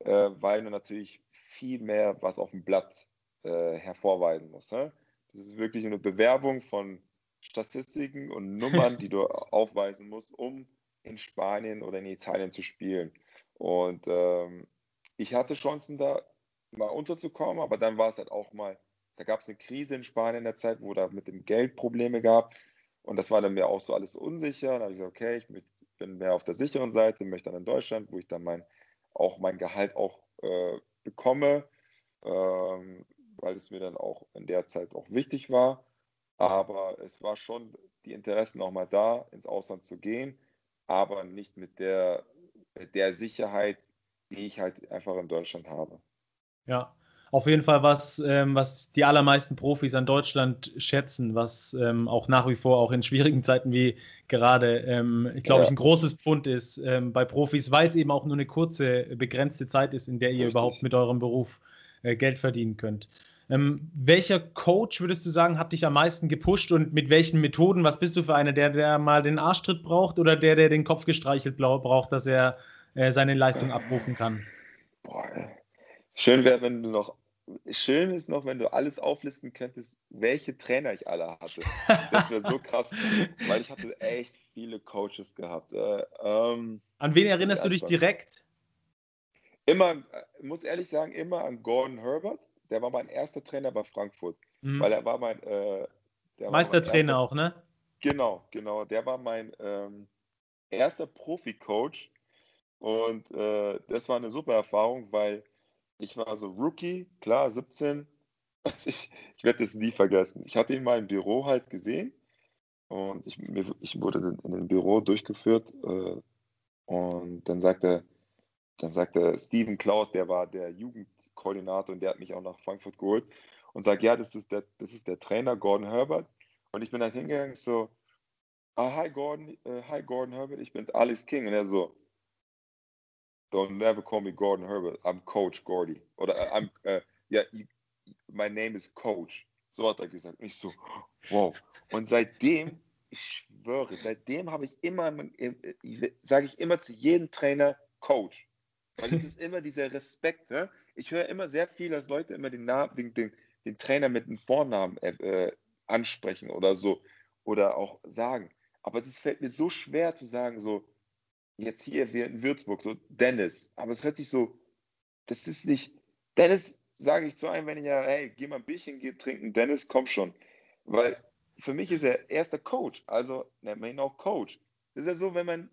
äh, weil du natürlich viel mehr was auf dem Blatt äh, hervorweisen musst. Ne? Das ist wirklich eine Bewerbung von Statistiken und Nummern, die du [laughs] aufweisen musst, um in Spanien oder in Italien zu spielen. Und ähm, ich hatte Chancen da mal unterzukommen, aber dann war es halt auch mal, da gab es eine Krise in Spanien in der Zeit, wo da mit dem Geld Probleme gab. Und das war dann mir auch so alles unsicher. Da habe ich gesagt, okay, ich bin mehr auf der sicheren Seite, möchte dann in Deutschland, wo ich dann mein auch mein Gehalt auch äh, bekomme, ähm, weil es mir dann auch in der Zeit auch wichtig war. Aber es war schon die Interessen auch mal da, ins Ausland zu gehen, aber nicht mit der, mit der Sicherheit, die ich halt einfach in Deutschland habe. Ja, auf jeden Fall was, ähm, was die allermeisten Profis an Deutschland schätzen, was ähm, auch nach wie vor auch in schwierigen Zeiten wie gerade, ähm, ich glaube, ja. ein großes Pfund ist ähm, bei Profis, weil es eben auch nur eine kurze, begrenzte Zeit ist, in der ihr Richtig. überhaupt mit eurem Beruf äh, Geld verdienen könnt. Ähm, welcher Coach würdest du sagen, hat dich am meisten gepusht und mit welchen Methoden? Was bist du für einer, der, der mal den Arschtritt braucht oder der, der den Kopf gestreichelt braucht, dass er äh, seine Leistung abrufen kann? Boah, schön wäre, wenn du noch schön ist noch, wenn du alles auflisten könntest, welche Trainer ich alle hatte. Das wäre so krass, [laughs] weil ich hatte echt viele Coaches gehabt. Äh, ähm, an wen erinnerst du dich direkt? Immer, äh, muss ehrlich sagen, immer an Gordon Herbert. Der war mein erster Trainer bei Frankfurt, mhm. weil er war mein äh, Meistertrainer auch, ne? Genau, genau. Der war mein ähm, erster Profi-Coach und äh, das war eine super Erfahrung, weil ich war so Rookie, klar, 17. [laughs] Ich, ich werde das nie vergessen. Ich hatte ihn mal im Büro halt gesehen und ich, ich wurde in dem Büro durchgeführt äh, und dann sagte, dann sagte Steven Klaus, der war der Jugendkoordinator und der hat mich auch nach Frankfurt geholt und sagt, ja, das ist der, das ist der Trainer Gordon Herbert. Und ich bin dann hingegangen, so, ah, hi Gordon, uh, hi Gordon Herbert, ich bin Alex King. Und er so, Don't never call me Gordon Herbert. I'm Coach Gordy. Oder äh, I'm, äh, ja, my name is Coach. So hat er gesagt. Ich so, wow. Und seitdem, ich schwöre, seitdem habe ich immer, äh, sage ich immer zu jedem Trainer Coach. Weil es ist immer dieser Respekt. Ne? Ich höre immer sehr viel, dass Leute immer den, Namen, den, den, den Trainer mit einem Vornamen äh, äh ansprechen oder so. Oder auch sagen. Aber es fällt mir so schwer zu sagen, so, jetzt hier in Würzburg, so Dennis. Aber es hört sich so, das ist nicht, Dennis sage ich zu einem, wenn ich ja, hey, geh mal ein Bierchen geh trinken, Dennis, komm schon. Weil für mich ist er erster Coach, also nennt man ihn auch Coach. Das ist ja so, wenn man,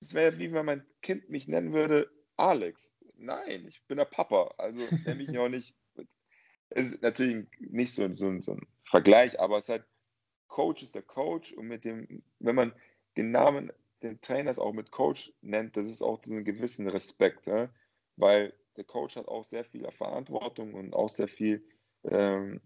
es wäre wie wenn mein Kind mich nennen würde, Alex. Nein, ich bin der Papa, also nenne mich auch nicht. Es ist natürlich nicht so, so, so ein Vergleich, aber es ist halt, Coach ist der Coach und mit dem, wenn man den Namen den Trainers auch mit Coach nennt, das ist auch so einen gewissen Respekt, ja? weil der Coach hat auch sehr viel Verantwortung und auch sehr viel, ähm,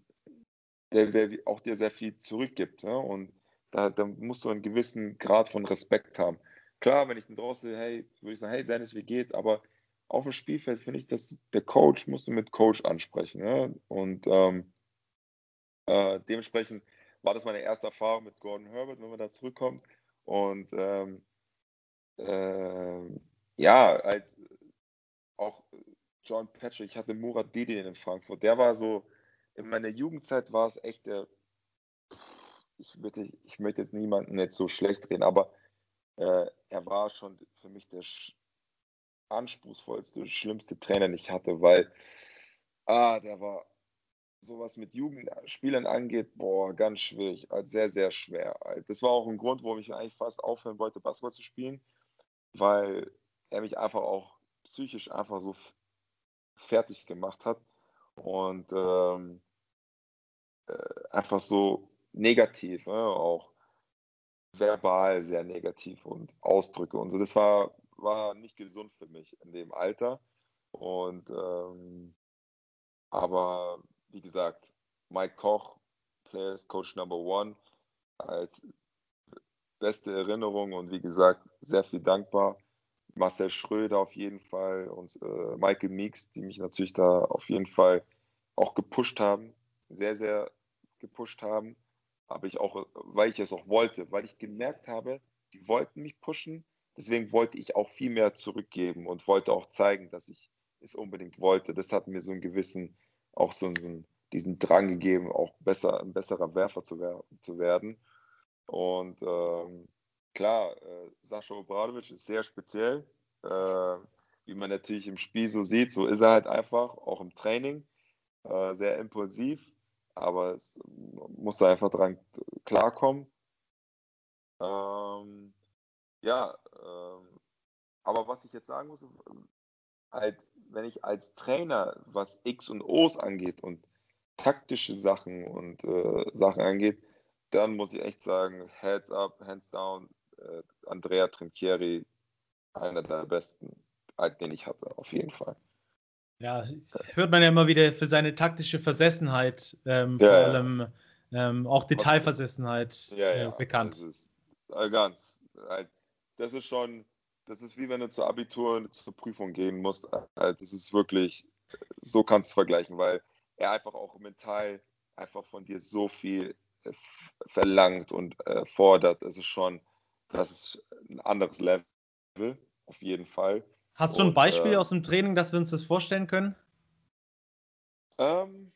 der, der auch dir sehr viel zurückgibt. Ja? Und da, da, musst du einen gewissen Grad von Respekt haben. Klar, wenn ich den draußen, hey, würde ich sagen, hey Dennis, wie geht's? Aber auf dem Spielfeld finde ich, dass der Coach musst du mit Coach ansprechen. Ja? Und ähm, äh, dementsprechend war das meine erste Erfahrung mit Gordon Herbert, wenn man da zurückkommt. Und ähm, äh, ja, halt auch John Patrick, ich hatte Murat Didi in Frankfurt, der war so, in meiner Jugendzeit war es echt der, ich, würde, ich möchte jetzt niemanden jetzt so schlecht reden, aber äh, er war schon für mich der anspruchsvollste, schlimmste Trainer, den ich hatte, weil ah, der war sowas mit Jugendspielern angeht, boah, ganz schwierig, also sehr, sehr schwer. Das war auch ein Grund, warum ich eigentlich fast aufhören wollte, Basketball zu spielen, weil er mich einfach auch psychisch einfach so fertig gemacht hat und ähm, äh, einfach so negativ, ne? auch verbal sehr negativ und Ausdrücke und so. Das war, war nicht gesund für mich in dem Alter. Und ähm, aber wie gesagt, Mike Koch, Players Coach Number One, als beste Erinnerung und wie gesagt, sehr viel dankbar. Marcel Schröder auf jeden Fall und äh, Michael Meeks, die mich natürlich da auf jeden Fall auch gepusht haben, sehr, sehr gepusht haben, aber ich auch, weil ich es auch wollte, weil ich gemerkt habe, die wollten mich pushen, deswegen wollte ich auch viel mehr zurückgeben und wollte auch zeigen, dass ich es unbedingt wollte. Das hat mir so einen gewissen, auch so einen, diesen Drang gegeben, auch besser, ein besserer Werfer zu, wer zu werden. Und ähm, klar, äh, Sascha Obradovic ist sehr speziell. Äh, wie man natürlich im Spiel so sieht, so ist er halt einfach, auch im Training. Äh, sehr impulsiv, aber es muss einfach dran klarkommen. Ähm, ja, ähm, aber was ich jetzt sagen muss, halt, wenn ich als Trainer, was X und O's angeht und taktische Sachen und äh, Sachen angeht, dann muss ich echt sagen, Heads up, Hands down, äh, Andrea Trinchieri, einer der besten, den ich hatte, auf jeden Fall. Ja, hört man ja immer wieder für seine taktische Versessenheit, ähm, ja, vor allem ähm, auch Detailversessenheit ja, äh, bekannt. Das ist äh, ganz. Äh, das ist schon, das ist wie wenn du zur Abitur zur Prüfung gehen musst. Äh, das ist wirklich, so kannst du es vergleichen, weil er einfach auch mental einfach von dir so viel verlangt und äh, fordert. Das ist schon, das ist ein anderes Level, auf jeden Fall. Hast du ein Beispiel äh, aus dem Training, dass wir uns das vorstellen können? Ähm,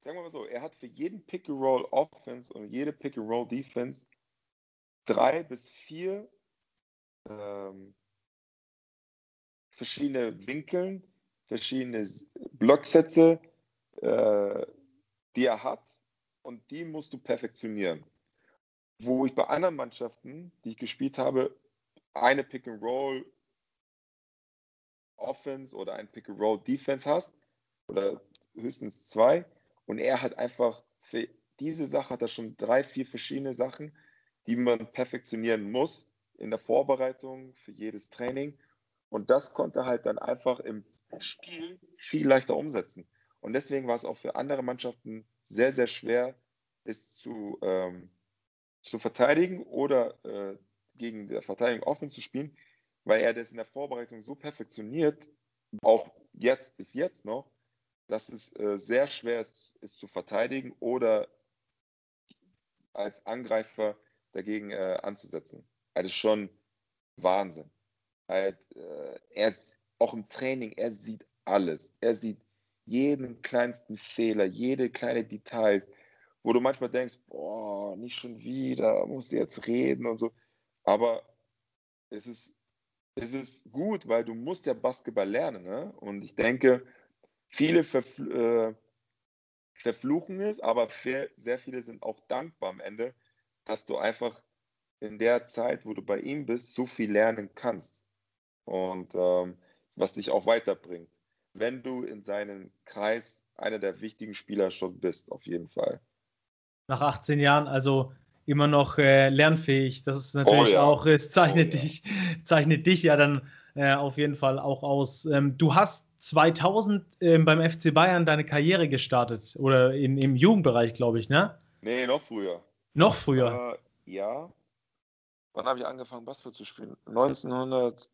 sagen wir mal so, er hat für jeden Pick-and-Roll Offense und jede Pick-and-Roll Defense drei bis vier ähm, verschiedene Winkeln, verschiedene Blocksätze, äh, die er hat und die musst du perfektionieren. Wo ich bei anderen Mannschaften, die ich gespielt habe, eine Pick-and-Roll Offense oder ein Pick-and-Roll-Defense hast oder höchstens zwei und er hat einfach für diese Sache hat er schon drei, vier verschiedene Sachen, die man perfektionieren muss in der Vorbereitung für jedes Training. Und das konnte er halt dann einfach im Spiel viel leichter umsetzen. Und deswegen war es auch für andere Mannschaften sehr, sehr schwer, es zu, ähm, zu verteidigen oder äh, gegen die Verteidigung offen zu spielen, weil er das in der Vorbereitung so perfektioniert, auch jetzt bis jetzt noch, dass es äh, sehr schwer ist, ist zu verteidigen oder als Angreifer dagegen äh, anzusetzen. Ist schon Wahnsinn. Halt, äh, er auch im Training, er sieht alles. Er sieht jeden kleinsten Fehler, jede kleine Details, wo du manchmal denkst, boah, nicht schon wieder, muss jetzt reden und so. Aber es ist es ist gut, weil du musst ja Basketball lernen. Ne? Und ich denke, viele verfl äh, verfluchen es, aber sehr viele sind auch dankbar am Ende, dass du einfach in der Zeit, wo du bei ihm bist, so viel lernen kannst. Und ähm, was dich auch weiterbringt, wenn du in seinem Kreis einer der wichtigen Spieler schon bist, auf jeden Fall. Nach 18 Jahren, also immer noch äh, lernfähig. Das ist natürlich oh, ja. auch, es zeichnet, oh, dich, zeichnet dich ja dann äh, auf jeden Fall auch aus. Ähm, du hast 2000 ähm, beim FC Bayern deine Karriere gestartet oder in, im Jugendbereich, glaube ich, ne? Nee, noch früher. Noch früher? Äh, ja. Wann habe ich angefangen, Basketball zu spielen? 1906.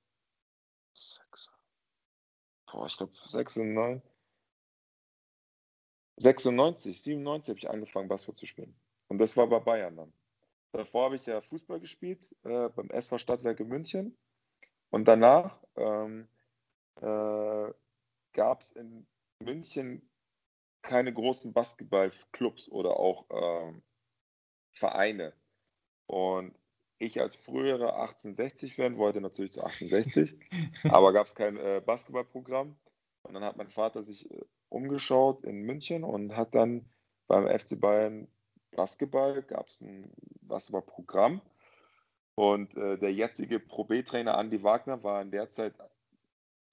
Boah, ich glaube 96. 96, 97 habe ich angefangen, Basketball zu spielen. Und das war bei Bayern dann. Davor habe ich ja Fußball gespielt äh, beim SV Stadtwerke München. Und danach ähm, äh, gab es in München keine großen Basketballclubs oder auch ähm, Vereine. Und ich als früherer 1860-Fan wollte natürlich zu 68, [laughs] aber gab es kein äh, Basketballprogramm. Und dann hat mein Vater sich äh, umgeschaut in München und hat dann beim FC Bayern Basketball, gab es ein Basketballprogramm. Und äh, der jetzige Pro B-Trainer Andy Wagner war in der Zeit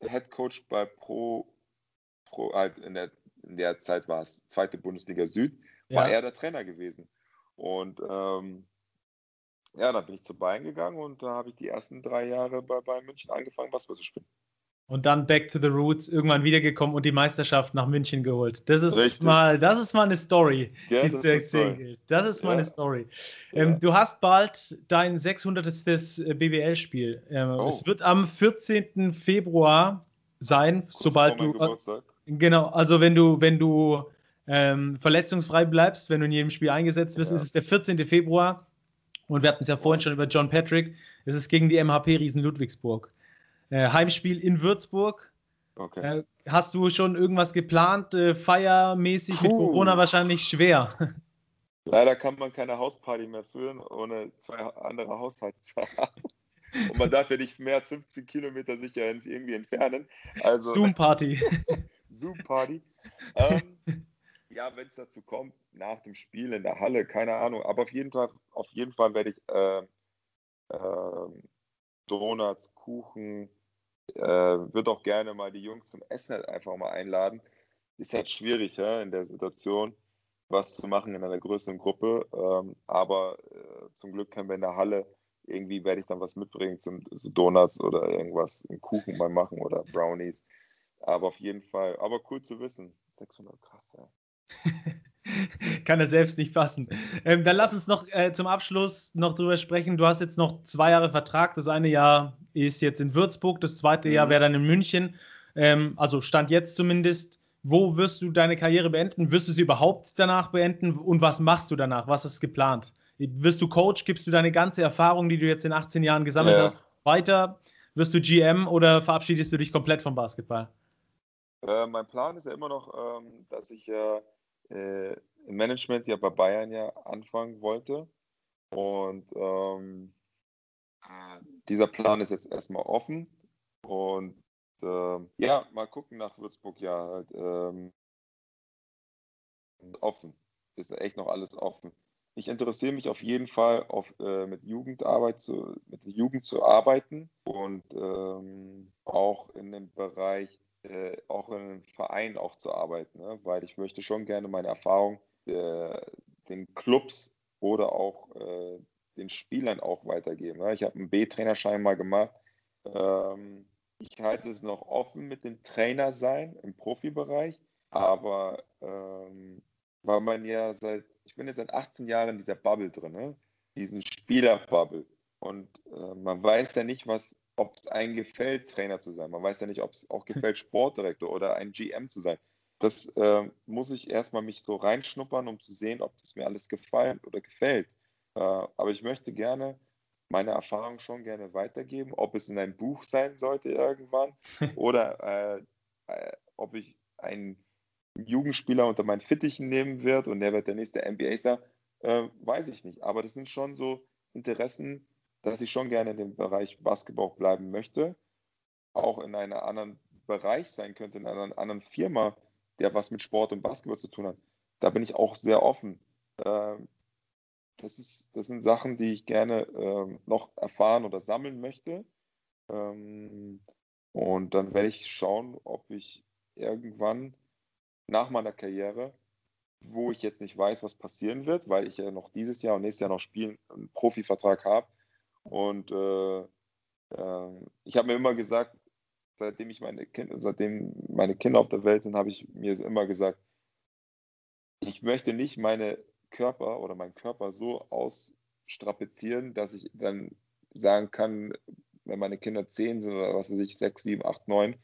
Head Coach bei Pro, Pro halt in, der, in der Zeit war es zweite Bundesliga Süd, war ja. er der Trainer gewesen. Und ähm, ja, dann bin ich zu Bayern gegangen und da habe ich die ersten drei Jahre bei Bayern München angefangen, Basketball zu spielen und dann back to the roots irgendwann wiedergekommen und die Meisterschaft nach München geholt. Das ist Richtig. mal, das ist mal eine Story, ja, die zu erzählen gilt. Das ist mal ja. eine Story. Ähm, ja. Du hast bald dein 600. BWL-Spiel. Ähm, oh. Es wird am 14. Februar sein, Kurz sobald du. Geburtstag. Genau, also wenn du, wenn du ähm, verletzungsfrei bleibst, wenn du in jedem Spiel eingesetzt bist, ist es der 14. Februar. Und wir hatten es ja vorhin schon über John Patrick. Es ist gegen die MHP Riesen Ludwigsburg. Äh, Heimspiel in Würzburg. Okay. Äh, hast du schon irgendwas geplant, äh, feiermäßig Puh. mit Corona wahrscheinlich schwer? [laughs] Leider kann man keine Hausparty mehr führen, ohne zwei andere Haushalte zu haben. Und man darf ja nicht mehr als 15 Kilometer sich ja irgendwie entfernen. Also, Zoom-Party. [laughs] Zoom-Party. Ähm, [laughs] ja, wenn es dazu kommt, nach dem Spiel in der Halle, keine Ahnung. Aber auf jeden Fall, auf jeden Fall werde ich äh, äh, Donuts, Kuchen, äh, würde auch gerne mal die Jungs zum Essen halt einfach mal einladen. Ist halt schwierig ja, in der Situation, was zu machen in einer größeren Gruppe. Ähm, aber äh, zum Glück können wir in der Halle irgendwie werde ich dann was mitbringen zum so Donuts oder irgendwas, einen Kuchen mal machen oder Brownies. Aber auf jeden Fall, aber cool zu wissen. 600 krass, ja. [laughs] Kann er selbst nicht fassen. Ähm, dann lass uns noch äh, zum Abschluss noch drüber sprechen. Du hast jetzt noch zwei Jahre Vertrag. Das eine Jahr ist jetzt in Würzburg, das zweite mhm. Jahr wäre dann in München. Ähm, also Stand jetzt zumindest. Wo wirst du deine Karriere beenden? Wirst du sie überhaupt danach beenden? Und was machst du danach? Was ist geplant? Wirst du Coach? Gibst du deine ganze Erfahrung, die du jetzt in 18 Jahren gesammelt ja. hast, weiter? Wirst du GM oder verabschiedest du dich komplett vom Basketball? Äh, mein Plan ist ja immer noch, ähm, dass ich äh, äh, im Management ja bei Bayern ja anfangen wollte. Und ähm, dieser Plan ist jetzt erstmal offen. Und äh, ja, mal gucken nach Würzburg, ja, halt, ähm, offen. Ist echt noch alles offen. Ich interessiere mich auf jeden Fall auf, äh, mit Jugendarbeit zu, mit der Jugend zu arbeiten und ähm, auch in dem Bereich äh, auch in einem Verein auch zu arbeiten, ne? weil ich möchte schon gerne meine Erfahrung äh, den Clubs oder auch äh, den Spielern auch weitergeben. Ne? Ich habe einen B-Trainerschein mal gemacht. Ähm, ich halte es noch offen mit dem Trainer sein im Profibereich, aber ähm, weil man ja seit, ich bin jetzt seit 18 Jahren in dieser Bubble drin, ne? diesen Spielerbubble. Und äh, man weiß ja nicht, was ob es einem gefällt, Trainer zu sein. Man weiß ja nicht, ob es auch gefällt, Sportdirektor oder ein GM zu sein. Das äh, muss ich erstmal mich so reinschnuppern, um zu sehen, ob das mir alles gefällt oder gefällt. Äh, aber ich möchte gerne meine Erfahrung schon gerne weitergeben, ob es in einem Buch sein sollte irgendwann [laughs] oder äh, äh, ob ich einen Jugendspieler unter meinen Fittichen nehmen wird und der wird der nächste NBA sein, äh, weiß ich nicht. Aber das sind schon so Interessen, dass ich schon gerne in dem Bereich Basketball bleiben möchte, auch in einem anderen Bereich sein könnte, in einer anderen Firma, der was mit Sport und Basketball zu tun hat. Da bin ich auch sehr offen. Ähm, das, ist, das sind Sachen, die ich gerne ähm, noch erfahren oder sammeln möchte. Ähm, und dann werde ich schauen, ob ich irgendwann nach meiner Karriere wo ich jetzt nicht weiß, was passieren wird, weil ich ja noch dieses Jahr und nächstes Jahr noch spielen, einen Profivertrag habe. Und äh, äh, ich habe mir immer gesagt, seitdem ich meine Kinder, seitdem meine Kinder auf der Welt sind, habe ich mir immer gesagt, ich möchte nicht meine Körper oder meinen Körper so ausstrapazieren, dass ich dann sagen kann, wenn meine Kinder zehn sind oder was weiß ich, sechs, sieben, acht, neun,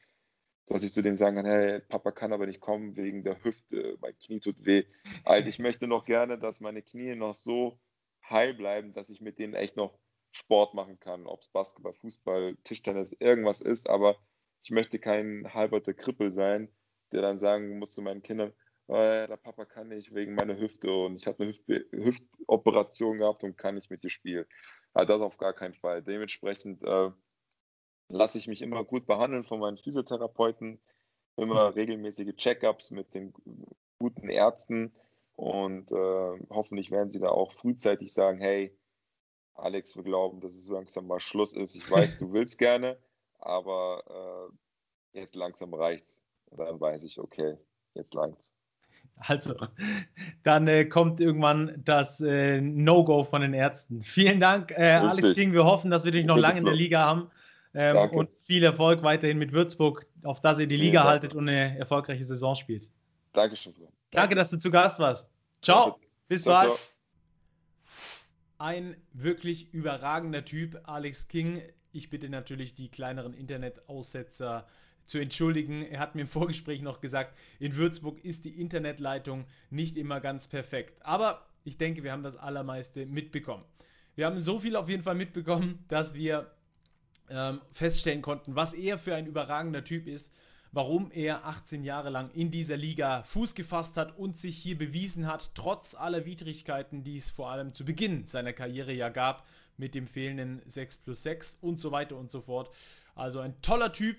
dass ich zu denen sagen kann, hey, Papa kann aber nicht kommen wegen der Hüfte, mein Knie tut weh. Halt, ich möchte noch gerne, dass meine Knie noch so heil bleiben, dass ich mit denen echt noch Sport machen kann, ob es Basketball, Fußball, Tischtennis, irgendwas ist, aber ich möchte kein halberter Krippel sein, der dann sagen muss zu meinen Kindern, oh, der Papa kann nicht wegen meiner Hüfte und ich habe eine Hüft Hüftoperation gehabt und kann nicht mit dir spielen. Also das auf gar keinen Fall. Dementsprechend äh, lasse ich mich immer gut behandeln von meinen Physiotherapeuten, immer regelmäßige Checkups mit den guten Ärzten und äh, hoffentlich werden sie da auch frühzeitig sagen, hey, Alex, wir glauben, dass es langsam mal Schluss ist. Ich weiß, du willst gerne, aber äh, jetzt langsam reicht's. Und dann weiß ich, okay, jetzt langt's. Also, dann äh, kommt irgendwann das äh, No-Go von den Ärzten. Vielen Dank, äh, Alex King. Wir hoffen, dass wir dich noch lange in der Liga haben. Ähm, und viel Erfolg weiterhin mit Würzburg, auf dass ihr die Liga ja, haltet und eine erfolgreiche Saison spielt. Dankeschön. Danke, danke dass du zu Gast warst. Ciao. Danke. Bis ciao, bald. Ciao. Ein wirklich überragender Typ, Alex King. Ich bitte natürlich die kleineren Internetaussetzer zu entschuldigen. Er hat mir im [laughs] Vorgespräch noch gesagt, in Würzburg ist die Internetleitung nicht immer ganz perfekt. Aber ich denke, wir haben das Allermeiste mitbekommen. Wir haben so viel auf jeden Fall mitbekommen, dass wir ähm, feststellen konnten, was er für ein überragender Typ ist, warum er 18 Jahre lang in dieser Liga Fuß gefasst hat und sich hier bewiesen hat, trotz aller Widrigkeiten, die es vor allem zu Beginn seiner Karriere ja gab, mit dem fehlenden 6 plus 6 und so weiter und so fort. Also ein toller Typ,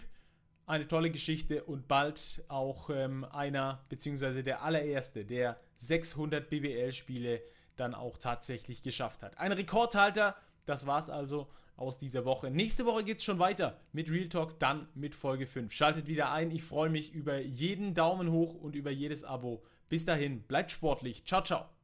eine tolle Geschichte und bald auch ähm, einer, beziehungsweise der allererste, der 600 BBL-Spiele dann auch tatsächlich geschafft hat. Ein Rekordhalter, das war es also aus dieser Woche. Nächste Woche geht es schon weiter mit Real Talk, dann mit Folge 5. Schaltet wieder ein. Ich freue mich über jeden Daumen hoch und über jedes Abo. Bis dahin, bleibt sportlich. Ciao, ciao.